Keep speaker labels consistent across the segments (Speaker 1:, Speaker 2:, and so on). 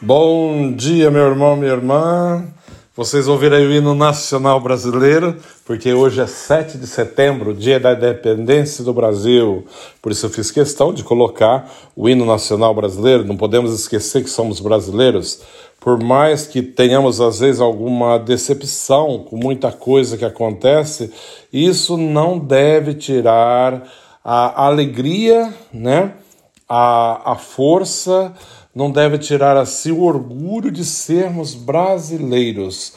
Speaker 1: Bom dia, meu irmão, minha irmã. Vocês ouviram o hino nacional brasileiro, porque hoje é 7 de setembro, dia da independência do Brasil. Por isso eu fiz questão de colocar o hino nacional brasileiro. Não podemos esquecer que somos brasileiros. Por mais que tenhamos às vezes alguma decepção com muita coisa que acontece, isso não deve tirar a alegria, né? a, a força não deve tirar assim o orgulho de sermos brasileiros.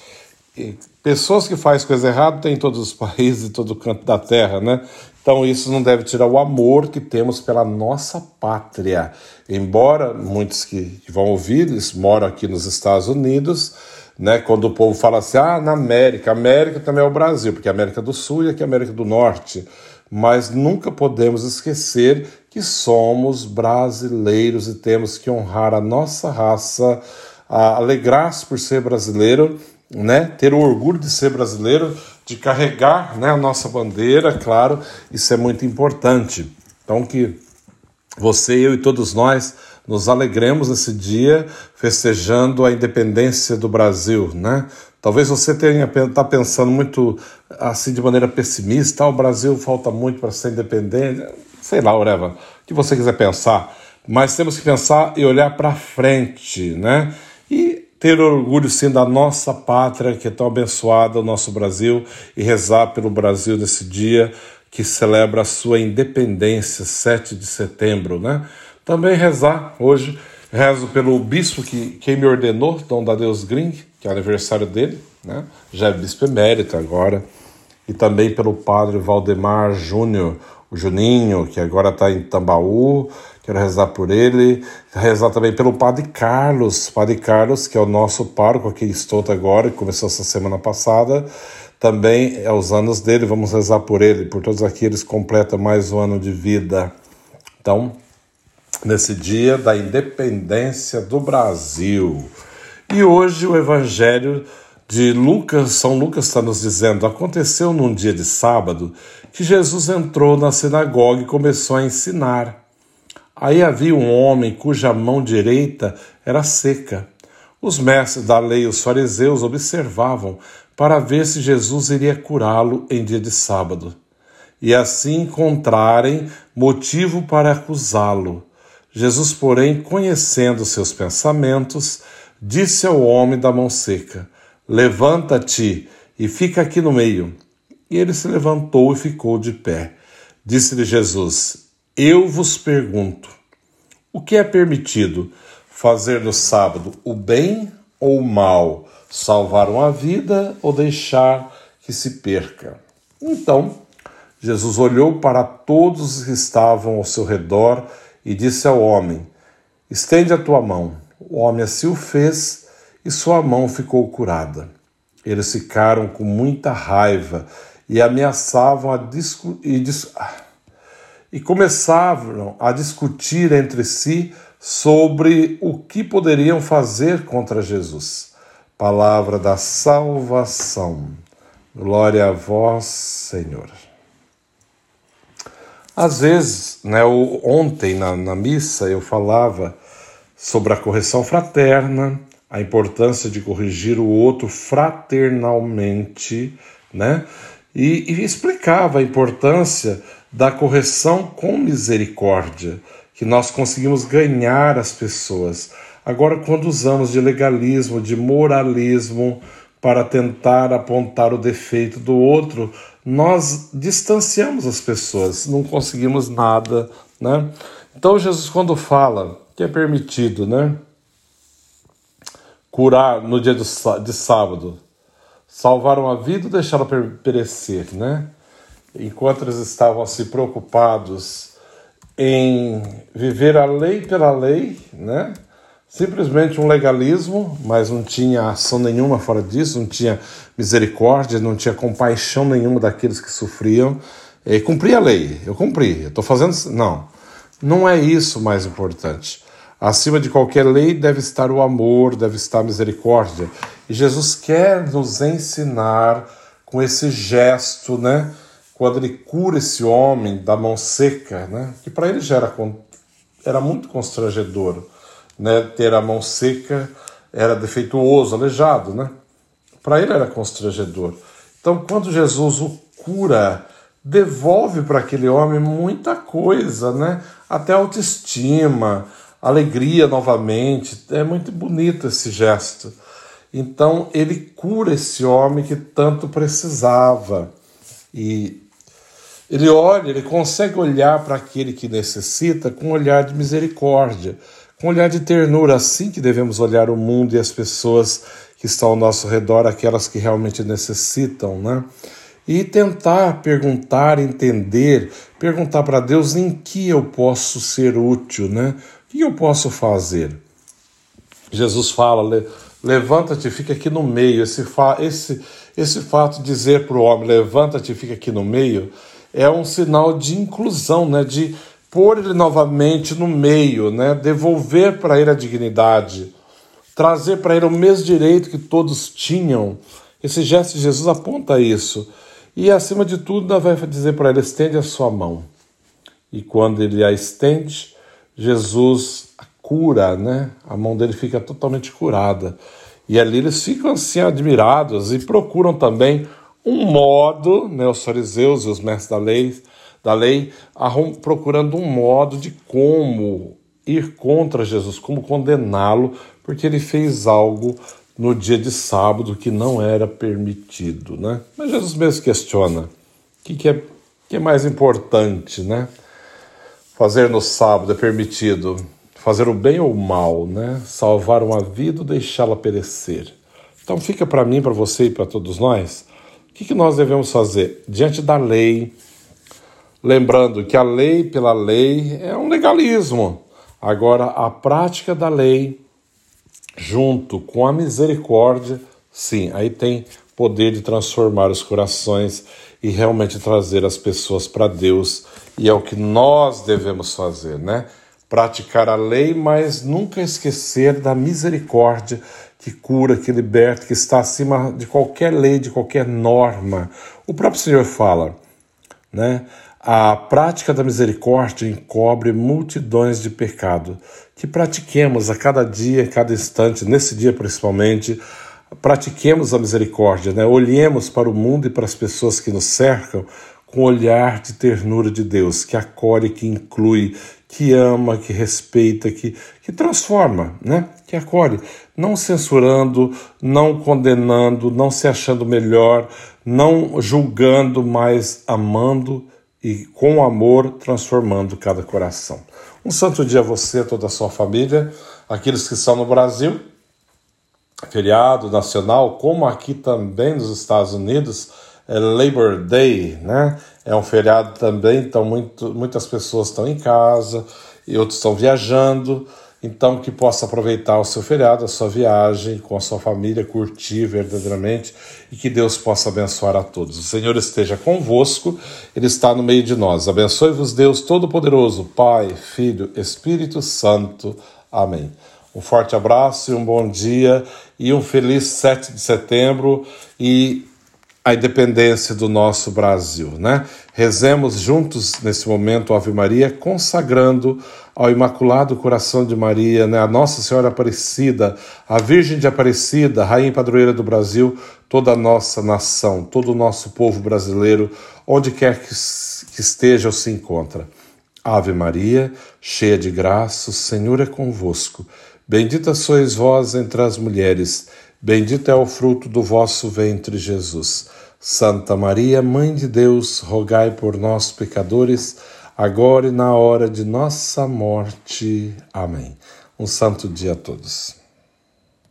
Speaker 1: E pessoas que fazem coisa errada tem em todos os países, em todo canto da terra, né? Então isso não deve tirar o amor que temos pela nossa pátria. Embora muitos que, vão ouvir, eles moram aqui nos Estados Unidos, né? Quando o povo fala assim, ah, na América, América também é o Brasil, porque a América do Sul e aqui é a América do Norte mas nunca podemos esquecer que somos brasileiros e temos que honrar a nossa raça, alegrar-se por ser brasileiro, né? ter o orgulho de ser brasileiro, de carregar né, a nossa bandeira, claro, isso é muito importante. Então, que você, eu e todos nós nos alegremos nesse dia festejando a independência do Brasil, né? Talvez você tenha tá pensando muito assim de maneira pessimista, ah, o Brasil falta muito para ser independente, sei lá, whatever, o que você quiser pensar, mas temos que pensar e olhar para frente, né? E ter orgulho sim da nossa pátria que é tão abençoada, o nosso Brasil, e rezar pelo Brasil nesse dia que celebra a sua independência, 7 de setembro, né? Também rezar hoje, rezo pelo bispo que quem me ordenou, Dom Dadeus Gring, que é aniversário dele, né? já é bispo emérito agora, e também pelo padre Valdemar Júnior, o Juninho, que agora está em Tambaú, quero rezar por ele, rezar também pelo padre Carlos, padre Carlos, que é o nosso pároco aqui em Estouta agora, que começou essa semana passada, também é os anos dele, vamos rezar por ele, por todos aqueles que completam mais um ano de vida. Então, nesse dia da independência do Brasil. E hoje o Evangelho de Lucas, São Lucas está nos dizendo: aconteceu num dia de sábado que Jesus entrou na sinagoga e começou a ensinar. Aí havia um homem cuja mão direita era seca. Os mestres da lei os fariseus observavam para ver se Jesus iria curá-lo em dia de sábado, e assim encontrarem motivo para acusá-lo. Jesus, porém, conhecendo seus pensamentos, Disse ao homem da mão seca: Levanta-te e fica aqui no meio. E ele se levantou e ficou de pé. Disse-lhe Jesus: Eu vos pergunto: o que é permitido? Fazer no sábado o bem ou o mal? Salvar uma vida ou deixar que se perca? Então, Jesus olhou para todos os que estavam ao seu redor e disse ao homem: Estende a tua mão. O homem assim o fez e sua mão ficou curada. Eles ficaram com muita raiva e ameaçavam a e, dis e começavam a discutir entre si sobre o que poderiam fazer contra Jesus. Palavra da salvação. Glória a vós, Senhor. Às vezes, né, ontem na, na missa eu falava sobre a correção fraterna, a importância de corrigir o outro fraternalmente, né? E, e, explicava a importância da correção com misericórdia, que nós conseguimos ganhar as pessoas. Agora, quando usamos de legalismo, de moralismo, para tentar apontar o defeito do outro, nós distanciamos as pessoas, não conseguimos nada, né? Então Jesus quando fala que é permitido, né? Curar no dia de sábado, salvar uma vida ou deixá-la perecer, né? Enquanto eles estavam se assim, preocupados em viver a lei pela lei, né? Simplesmente um legalismo, mas não tinha ação nenhuma fora disso, não tinha misericórdia, não tinha compaixão nenhuma daqueles que sofriam. E cumprir a lei, eu cumpri, eu estou fazendo. Não, não é isso mais importante. Acima de qualquer lei deve estar o amor, deve estar a misericórdia. E Jesus quer nos ensinar com esse gesto, né? Quando ele cura esse homem da mão seca, né? Que para ele já era, era muito constrangedor, né, ter a mão seca era defeituoso, aleijado, né? Para ele era constrangedor. Então, quando Jesus o cura, devolve para aquele homem muita coisa, né? Até autoestima, alegria novamente. É muito bonito esse gesto. Então, ele cura esse homem que tanto precisava. E ele olha, ele consegue olhar para aquele que necessita com um olhar de misericórdia, com um olhar de ternura, assim que devemos olhar o mundo e as pessoas que estão ao nosso redor, aquelas que realmente necessitam, né? E tentar perguntar, entender, perguntar para Deus em que eu posso ser útil, né? Que eu posso fazer? Jesus fala, levanta-te, fica aqui no meio. Esse, fa esse, esse fato de dizer para o homem, levanta-te, fica aqui no meio, é um sinal de inclusão, né? De pôr ele novamente no meio, né? Devolver para ele a dignidade trazer para ele o mesmo direito que todos tinham. Esse gesto de Jesus aponta isso. E acima de tudo, vai dizer para ele: estende a sua mão. E quando ele a estende, Jesus cura, né? A mão dele fica totalmente curada. E ali eles ficam assim admirados e procuram também um modo, né, os fariseus e os mestres da lei, da lei procurando um modo de como ir contra Jesus, como condená-lo, porque ele fez algo no dia de sábado que não era permitido, né? Mas Jesus mesmo questiona: o que, que, é, que é mais importante, né? Fazer no sábado é permitido fazer o bem ou o mal, né? Salvar uma vida ou deixá-la perecer. Então fica para mim, para você e para todos nós, o que, que nós devemos fazer diante da lei, lembrando que a lei pela lei é um legalismo. Agora, a prática da lei, junto com a misericórdia, sim, aí tem poder de transformar os corações e realmente trazer as pessoas para Deus, e é o que nós devemos fazer, né? Praticar a lei, mas nunca esquecer da misericórdia que cura, que liberta, que está acima de qualquer lei, de qualquer norma. O próprio Senhor fala, né? A prática da misericórdia encobre multidões de pecado. Que pratiquemos a cada dia, a cada instante, nesse dia principalmente, pratiquemos a misericórdia, né? olhemos para o mundo e para as pessoas que nos cercam com o olhar de ternura de Deus, que acolhe, que inclui, que ama, que respeita, que, que transforma, né? que acolhe, não censurando, não condenando, não se achando melhor, não julgando, mas amando e com amor transformando cada coração. Um santo dia a você, toda a sua família, aqueles que estão no Brasil, feriado nacional, como aqui também nos Estados Unidos, é Labor Day, né? É um feriado também, então muito, muitas pessoas estão em casa e outros estão viajando. Então, que possa aproveitar o seu feriado, a sua viagem com a sua família, curtir verdadeiramente e que Deus possa abençoar a todos. O Senhor esteja convosco, Ele está no meio de nós. Abençoe-vos, Deus Todo-Poderoso, Pai, Filho, Espírito Santo. Amém. Um forte abraço e um bom dia e um feliz 7 de setembro e a independência do nosso Brasil, né? Rezemos juntos nesse momento Ave Maria, consagrando ao Imaculado Coração de Maria, né, a Nossa Senhora Aparecida, a Virgem de Aparecida, Rainha Padroeira do Brasil, toda a nossa nação, todo o nosso povo brasileiro, onde quer que, esteja ou se encontra. Ave Maria, cheia de graça, o Senhor é convosco. Bendita sois vós entre as mulheres, bendito é o fruto do vosso ventre, Jesus. Santa Maria, Mãe de Deus, rogai por nós, pecadores, agora e na hora de nossa morte. Amém. Um santo dia a todos.